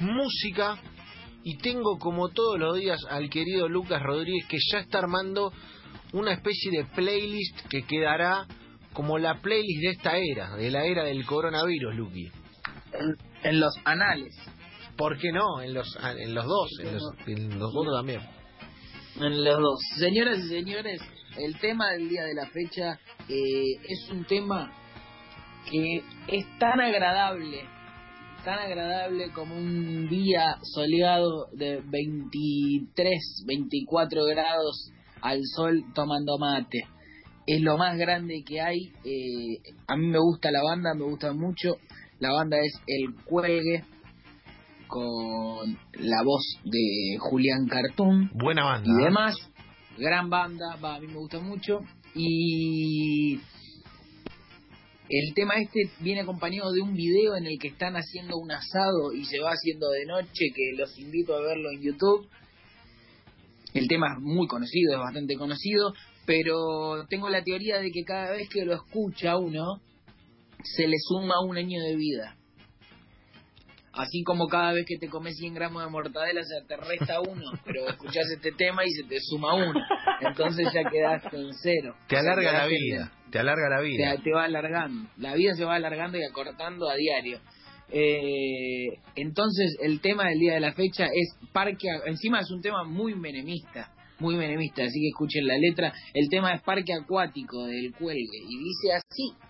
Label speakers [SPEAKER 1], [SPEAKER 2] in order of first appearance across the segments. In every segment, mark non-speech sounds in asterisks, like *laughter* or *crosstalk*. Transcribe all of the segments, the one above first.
[SPEAKER 1] música y tengo como todos los días al querido Lucas Rodríguez que ya está armando una especie de playlist que quedará como la playlist de esta era, de la era del coronavirus, Luqui.
[SPEAKER 2] En, los anales.
[SPEAKER 1] ¿Por qué no? En los, en los dos, en los, en los dos también.
[SPEAKER 2] En los dos. Señoras y señores, el tema del día de la fecha eh, es un tema que es tan agradable, tan agradable como un día soleado de 23, 24 grados al sol tomando mate. Es lo más grande que hay. Eh, a mí me gusta la banda, me gusta mucho. La banda es El Cuelgue con la voz de Julián Cartún.
[SPEAKER 1] Buena banda.
[SPEAKER 2] Y ¿eh? demás. Gran banda, va, a mí me gusta mucho. Y el tema este viene acompañado de un video en el que están haciendo un asado y se va haciendo de noche, que los invito a verlo en YouTube. El tema es muy conocido, es bastante conocido, pero tengo la teoría de que cada vez que lo escucha uno, se le suma un año de vida. Así como cada vez que te comes 100 gramos de mortadela se te resta uno, *laughs* pero escuchás este tema y se te suma uno. Entonces ya quedaste en cero.
[SPEAKER 1] Te alarga la vida, te alarga la vida.
[SPEAKER 2] Te, va alargando. La vida se va alargando y acortando a diario. Eh, entonces el tema del día de la fecha es parque, encima es un tema muy menemista, muy menemista, así que escuchen la letra. El tema es parque acuático del cuelgue y dice así.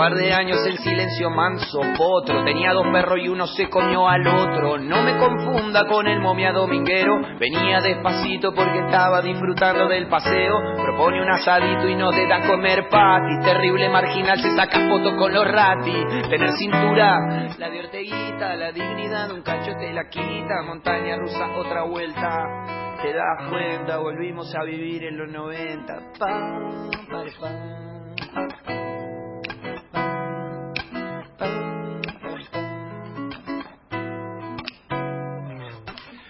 [SPEAKER 3] par de años en silencio manso, potro. Tenía dos perros y uno se comió al otro. No me confunda con el momia dominguero. Venía despacito porque estaba disfrutando del paseo. Propone un asadito y no te da comer pati. Terrible marginal se saca fotos con los ratis. Tener cintura, la de Orteguita, la dignidad, un cacho te la quita. Montaña rusa, otra vuelta. Te das cuenta, volvimos a vivir en los 90.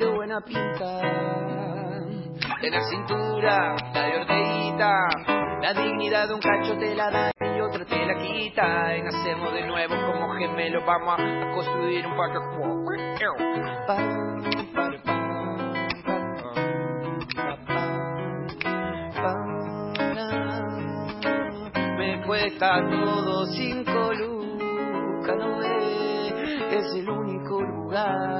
[SPEAKER 3] qué buena pinta. la cintura, la de orteguita, la dignidad de un cacho te la da y otra te la quita. Y nacemos de nuevo como gemelos, vamos a construir un parque. Me cuesta todo cinco lucas, no es el único lugar